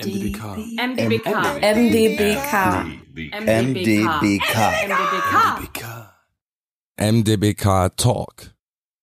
MDBK. MDBK. MDBK. MDBK. MDBK. MDBK Talk,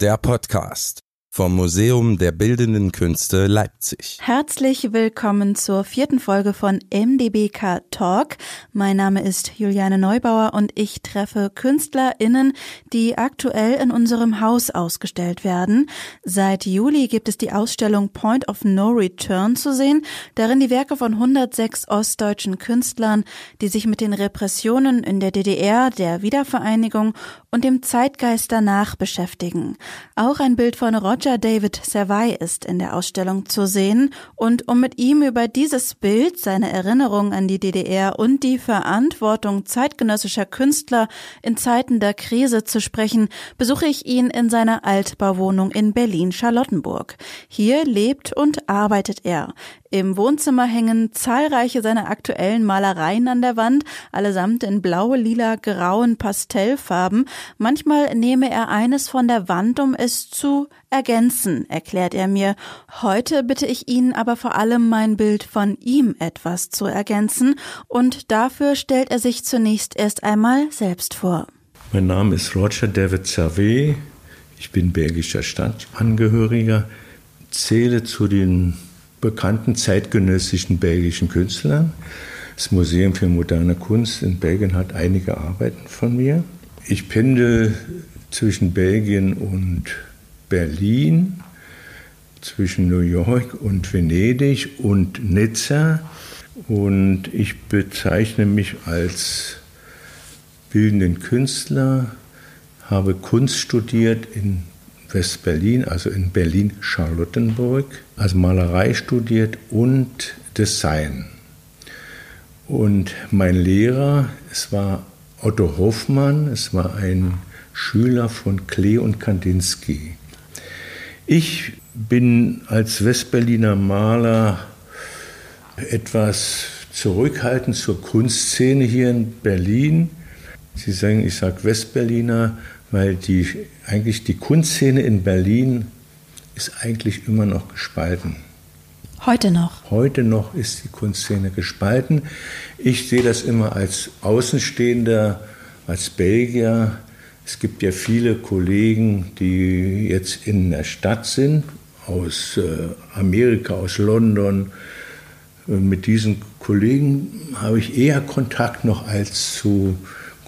der Podcast vom Museum der Bildenden Künste Leipzig. Herzlich willkommen zur vierten Folge von MDBK Talk. Mein Name ist Juliane Neubauer und ich treffe KünstlerInnen, die aktuell in unserem Haus ausgestellt werden. Seit Juli gibt es die Ausstellung Point of No Return zu sehen, darin die Werke von 106 ostdeutschen Künstlern, die sich mit den Repressionen in der DDR, der Wiedervereinigung und dem Zeitgeist danach beschäftigen. Auch ein Bild von Roger David Servais ist in der Ausstellung zu sehen und um mit ihm über dieses Bild, seine Erinnerung an die DDR und die Verantwortung zeitgenössischer Künstler in Zeiten der Krise zu sprechen, besuche ich ihn in seiner Altbauwohnung in Berlin-Charlottenburg. Hier lebt und arbeitet er. Im Wohnzimmer hängen zahlreiche seiner aktuellen Malereien an der Wand, allesamt in blau, lila, grauen Pastellfarben. Manchmal nehme er eines von der Wand, um es zu ergänzen, erklärt er mir. Heute bitte ich ihn aber vor allem mein Bild von ihm etwas zu ergänzen und dafür stellt er sich zunächst erst einmal selbst vor. Mein Name ist Roger David Servet. Ich bin belgischer Staatsangehöriger, zähle zu den bekannten zeitgenössischen belgischen Künstlern. Das Museum für moderne Kunst in Belgien hat einige Arbeiten von mir. Ich pendel zwischen Belgien und Berlin, zwischen New York und Venedig und Nizza. Und ich bezeichne mich als bildenden Künstler, habe Kunst studiert in West-Berlin, also in Berlin-Charlottenburg, also Malerei studiert und Design. Und mein Lehrer, es war Otto Hoffmann, es war ein Schüler von Klee und Kandinsky. Ich bin als Westberliner Maler etwas zurückhaltend zur Kunstszene hier in Berlin. Sie sagen, ich sage Westberliner, weil die, eigentlich die Kunstszene in Berlin ist eigentlich immer noch gespalten. Heute noch. Heute noch ist die Kunstszene gespalten. Ich sehe das immer als Außenstehender, als Belgier. Es gibt ja viele Kollegen, die jetzt in der Stadt sind, aus äh, Amerika, aus London. Mit diesen Kollegen habe ich eher Kontakt noch als zu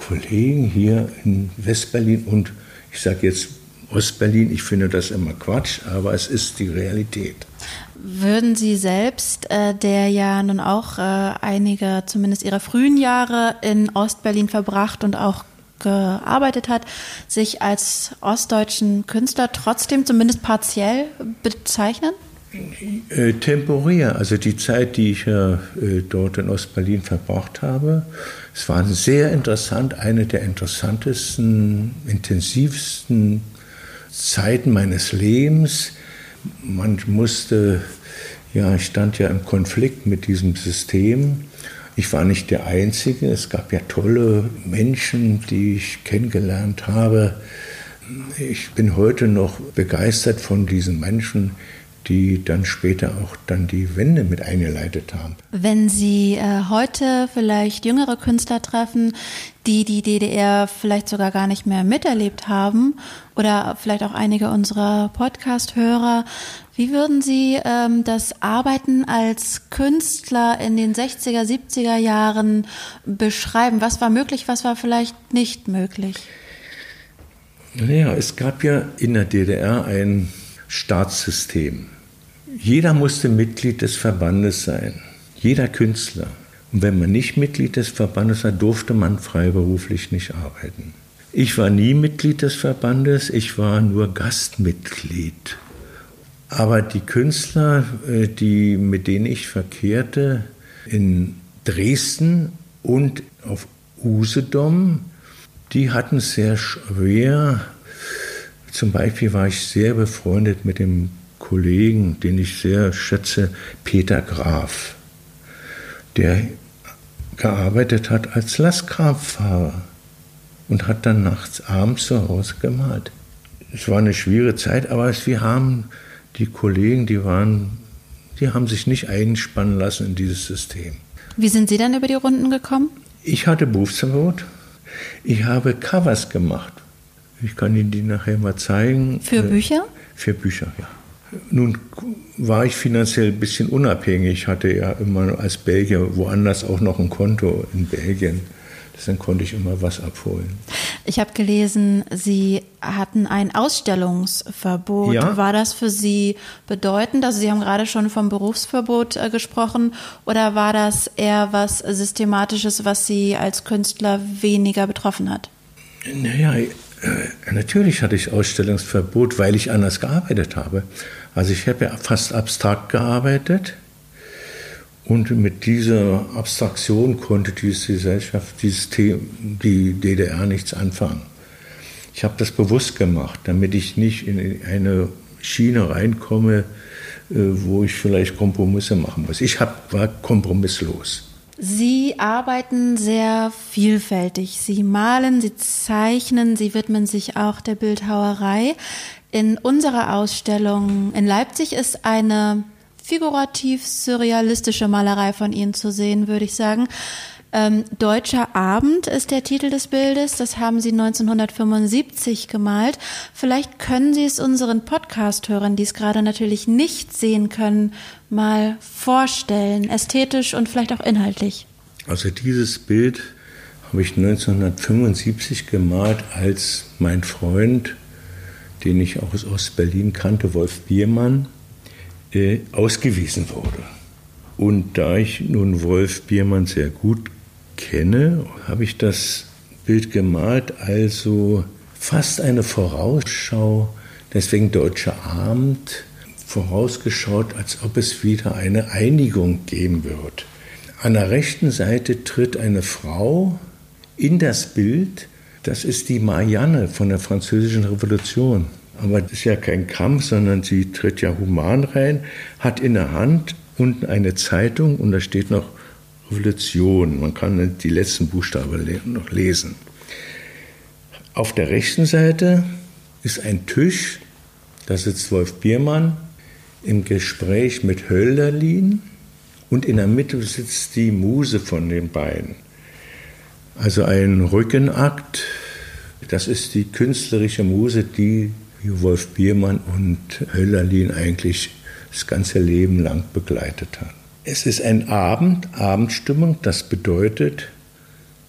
Kollegen hier in Westberlin und ich sage jetzt Ostberlin. Ich finde das immer Quatsch, aber es ist die Realität. Würden Sie selbst, äh, der ja nun auch äh, einige, zumindest Ihre frühen Jahre in Ostberlin verbracht und auch gearbeitet hat, sich als ostdeutschen Künstler trotzdem zumindest partiell bezeichnen? Äh, temporär, also die Zeit, die ich äh, dort in Ostberlin verbracht habe, es war sehr interessant, eine der interessantesten, intensivsten Zeiten meines Lebens. Man musste, ja, ich stand ja im Konflikt mit diesem System. Ich war nicht der Einzige. Es gab ja tolle Menschen, die ich kennengelernt habe. Ich bin heute noch begeistert von diesen Menschen, die dann später auch dann die Wende mit eingeleitet haben. Wenn Sie äh, heute vielleicht jüngere Künstler treffen, die die DDR vielleicht sogar gar nicht mehr miterlebt haben oder vielleicht auch einige unserer Podcast-Hörer, wie würden Sie ähm, das Arbeiten als Künstler in den 60er, 70er Jahren beschreiben? Was war möglich, was war vielleicht nicht möglich? Naja, es gab ja in der DDR ein Staatssystem. Jeder musste Mitglied des Verbandes sein, jeder Künstler. Und wenn man nicht Mitglied des Verbandes war, durfte man freiberuflich nicht arbeiten. Ich war nie Mitglied des Verbandes, ich war nur Gastmitglied. Aber die Künstler, äh, die, mit denen ich verkehrte, in Dresden und auf Usedom, die hatten es sehr schwer. Zum Beispiel war ich sehr befreundet mit dem Kollegen, den ich sehr schätze, Peter Graf, der gearbeitet hat als Lastkraftfahrer und hat dann nachts, abends zu Hause gemalt. Es war eine schwierige Zeit, aber wir haben die Kollegen, die waren Die haben sich nicht einspannen lassen in dieses System. Wie sind Sie dann über die Runden gekommen? Ich hatte Berufsverbot. Ich habe Covers gemacht. Ich kann Ihnen die nachher mal zeigen. Für Bücher? Für Bücher, ja. Nun war ich finanziell ein bisschen unabhängig. Hatte ja immer als Belgier woanders auch noch ein Konto in Belgien. Deswegen konnte ich immer was abholen. Ich habe gelesen, Sie hatten ein Ausstellungsverbot. Ja. War das für Sie bedeutend? Also Sie haben gerade schon vom Berufsverbot äh, gesprochen. Oder war das eher was Systematisches, was Sie als Künstler weniger betroffen hat? Naja, äh, natürlich hatte ich Ausstellungsverbot, weil ich anders gearbeitet habe. Also ich habe ja fast abstrakt gearbeitet. Und mit dieser Abstraktion konnte diese Gesellschaft, dieses The die DDR nichts anfangen. Ich habe das bewusst gemacht, damit ich nicht in eine Schiene reinkomme, äh, wo ich vielleicht Kompromisse machen muss. Ich hab, war kompromisslos. Sie arbeiten sehr vielfältig. Sie malen, Sie zeichnen, Sie widmen sich auch der Bildhauerei. In unserer Ausstellung in Leipzig ist eine figurativ-surrealistische Malerei von Ihnen zu sehen, würde ich sagen. Ähm, Deutscher Abend ist der Titel des Bildes. Das haben Sie 1975 gemalt. Vielleicht können Sie es unseren Podcast-Hörern, die es gerade natürlich nicht sehen können, mal vorstellen, ästhetisch und vielleicht auch inhaltlich. Also dieses Bild habe ich 1975 gemalt, als mein Freund, den ich auch aus Ostberlin kannte, Wolf Biermann, äh, ausgewiesen wurde. Und da ich nun Wolf Biermann sehr gut kenne, habe ich das Bild gemalt, also fast eine Vorausschau, deswegen Deutscher Abend, vorausgeschaut, als ob es wieder eine Einigung geben wird. An der rechten Seite tritt eine Frau in das Bild, das ist die Marianne von der Französischen Revolution. Aber das ist ja kein Kampf, sondern sie tritt ja human rein, hat in der Hand unten eine Zeitung und da steht noch Revolution. Man kann die letzten Buchstaben noch lesen. Auf der rechten Seite ist ein Tisch, da sitzt Wolf Biermann im Gespräch mit Hölderlin und in der Mitte sitzt die Muse von den beiden. Also ein Rückenakt, das ist die künstlerische Muse, die Wolf Biermann und Hölderlin eigentlich das ganze Leben lang begleitet hat. Es ist ein Abend, Abendstimmung, das bedeutet,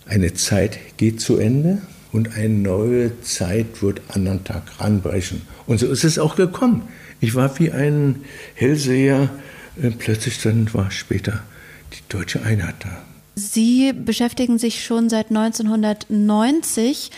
eine Zeit geht zu Ende und eine neue Zeit wird anderen Tag ranbrechen. Und so ist es auch gekommen. Ich war wie ein Hellseher, äh, plötzlich dann war später die deutsche Einheit da. Sie beschäftigen sich schon seit 1990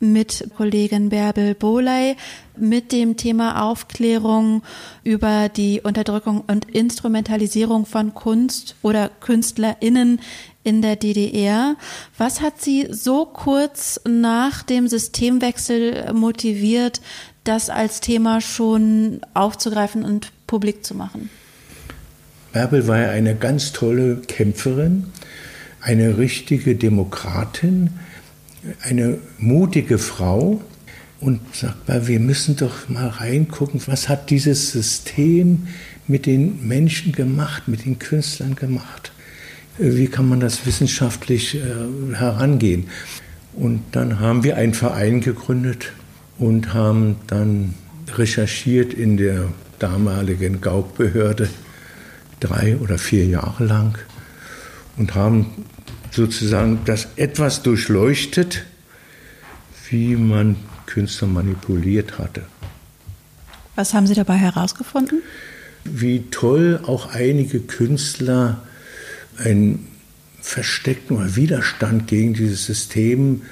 mit Kollegin Bärbel Boley mit dem Thema Aufklärung über die Unterdrückung und Instrumentalisierung von Kunst oder KünstlerInnen in der DDR. Was hat Sie so kurz nach dem Systemwechsel motiviert, das als Thema schon aufzugreifen und publik zu machen? Bärbel war eine ganz tolle Kämpferin, eine richtige Demokratin, eine mutige Frau und sagt mal, wir müssen doch mal reingucken, was hat dieses System mit den Menschen gemacht, mit den Künstlern gemacht? Wie kann man das wissenschaftlich äh, herangehen? Und dann haben wir einen Verein gegründet und haben dann recherchiert in der damaligen Gaukbehörde drei oder vier Jahre lang und haben sozusagen das etwas durchleuchtet, wie man Künstler manipuliert hatte. Was haben Sie dabei herausgefunden? Wie toll auch einige Künstler einen versteckten Widerstand gegen dieses System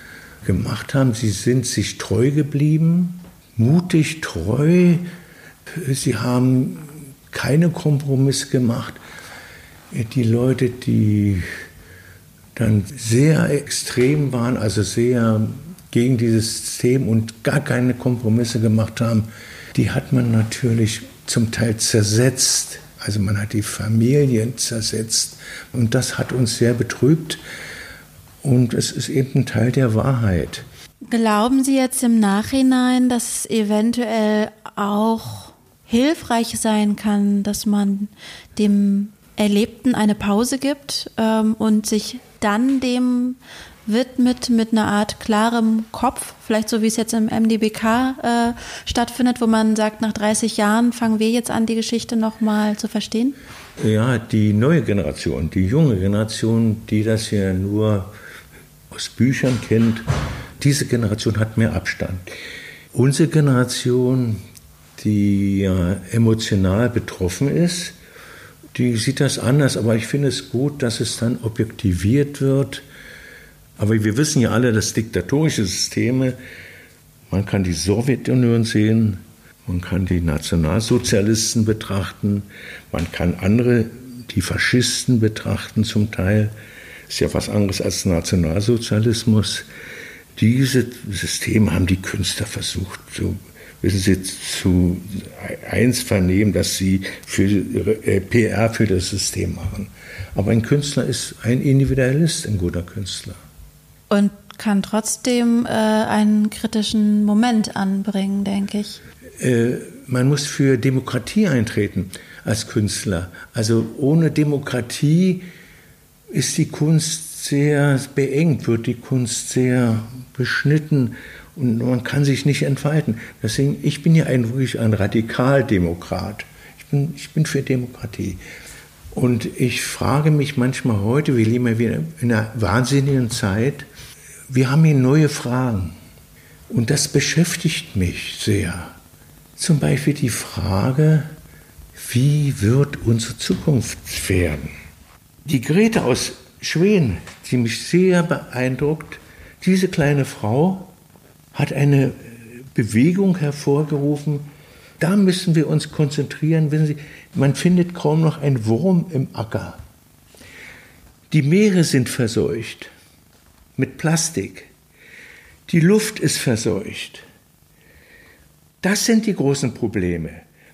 gemacht haben. Sie sind sich treu geblieben, mutig, treu. Sie haben keine Kompromisse gemacht. Die Leute, die dann sehr extrem waren, also sehr gegen dieses System und gar keine Kompromisse gemacht haben, die hat man natürlich zum Teil zersetzt. Also man hat die Familien zersetzt und das hat uns sehr betrübt und es ist eben ein Teil der Wahrheit. Glauben Sie jetzt im Nachhinein, dass es eventuell auch hilfreich sein kann, dass man dem Erlebten eine Pause gibt ähm, und sich dann dem widmet mit einer Art klarem Kopf, vielleicht so wie es jetzt im MDBK äh, stattfindet, wo man sagt, nach 30 Jahren fangen wir jetzt an, die Geschichte nochmal zu verstehen? Ja, die neue Generation, die junge Generation, die das ja nur aus Büchern kennt, diese Generation hat mehr Abstand. Unsere Generation, die ja emotional betroffen ist, die sieht das anders, aber ich finde es gut, dass es dann objektiviert wird. Aber wir wissen ja alle, dass diktatorische Systeme, man kann die Sowjetunion sehen, man kann die Nationalsozialisten betrachten, man kann andere, die Faschisten betrachten zum Teil. Ist ja was anderes als Nationalsozialismus. Diese Systeme haben die Künstler versucht, so wissen Sie, zu eins vernehmen, dass sie für äh, PR für das System machen. Aber ein Künstler ist ein Individualist, ein guter Künstler. Und kann trotzdem äh, einen kritischen Moment anbringen, denke ich. Äh, man muss für Demokratie eintreten als Künstler. Also ohne Demokratie ist die Kunst sehr beengt, wird die Kunst sehr beschnitten und man kann sich nicht entfalten. Deswegen, ich bin ja ein, wirklich ein Radikaldemokrat. Ich bin, ich bin für Demokratie. Und ich frage mich manchmal heute, wir leben ja wieder in einer wahnsinnigen Zeit, wir haben hier neue Fragen. Und das beschäftigt mich sehr. Zum Beispiel die Frage, wie wird unsere Zukunft werden? Die Grete aus Schweden, die mich sehr beeindruckt, diese kleine Frau hat eine Bewegung hervorgerufen. Da müssen wir uns konzentrieren. Wissen Sie, man findet kaum noch einen Wurm im Acker. Die Meere sind verseucht mit Plastik. Die Luft ist verseucht. Das sind die großen Probleme.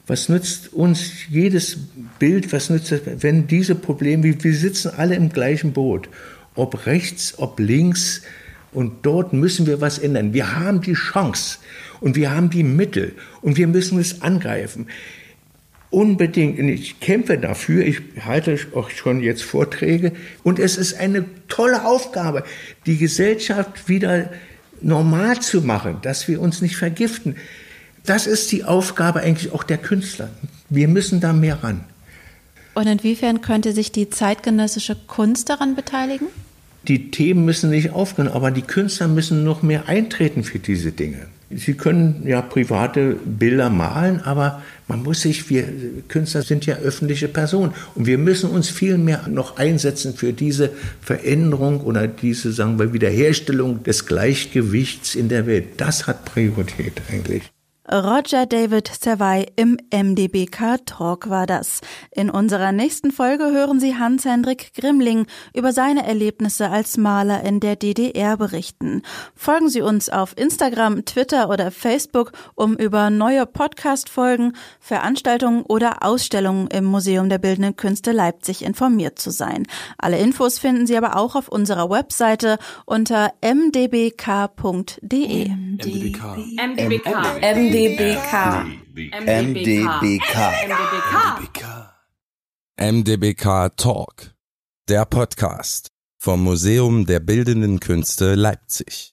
Was nützt uns jedes Bild, was nützt das, wenn diese Probleme, wir sitzen alle im gleichen Boot, ob rechts, ob links, und dort müssen wir was ändern. Wir haben die Chance und wir haben die Mittel und wir müssen es angreifen. Unbedingt. Und ich kämpfe dafür. Ich halte auch schon jetzt Vorträge. Und es ist eine tolle Aufgabe, die Gesellschaft wieder normal zu machen, dass wir uns nicht vergiften. Das ist die Aufgabe eigentlich auch der Künstler. Wir müssen da mehr ran. Und inwiefern könnte sich die zeitgenössische Kunst daran beteiligen? Die Themen müssen nicht aufgehen, aber die Künstler müssen noch mehr eintreten für diese Dinge. Sie können ja private Bilder malen, aber man muss sich, wir Künstler sind ja öffentliche Personen und wir müssen uns viel mehr noch einsetzen für diese Veränderung oder diese, sagen wir, Wiederherstellung des Gleichgewichts in der Welt. Das hat Priorität eigentlich. Roger David Servai im MDBK Talk war das. In unserer nächsten Folge hören Sie Hans-Hendrik Grimling über seine Erlebnisse als Maler in der DDR berichten. Folgen Sie uns auf Instagram, Twitter oder Facebook, um über neue Podcast-Folgen, Veranstaltungen oder Ausstellungen im Museum der Bildenden Künste Leipzig informiert zu sein. Alle Infos finden Sie aber auch auf unserer Webseite unter mdbk.de. MDBK. MDBK. MDBK. MDBK. MDBK. MDBK Talk, der Podcast vom Museum der Bildenden Künste Leipzig.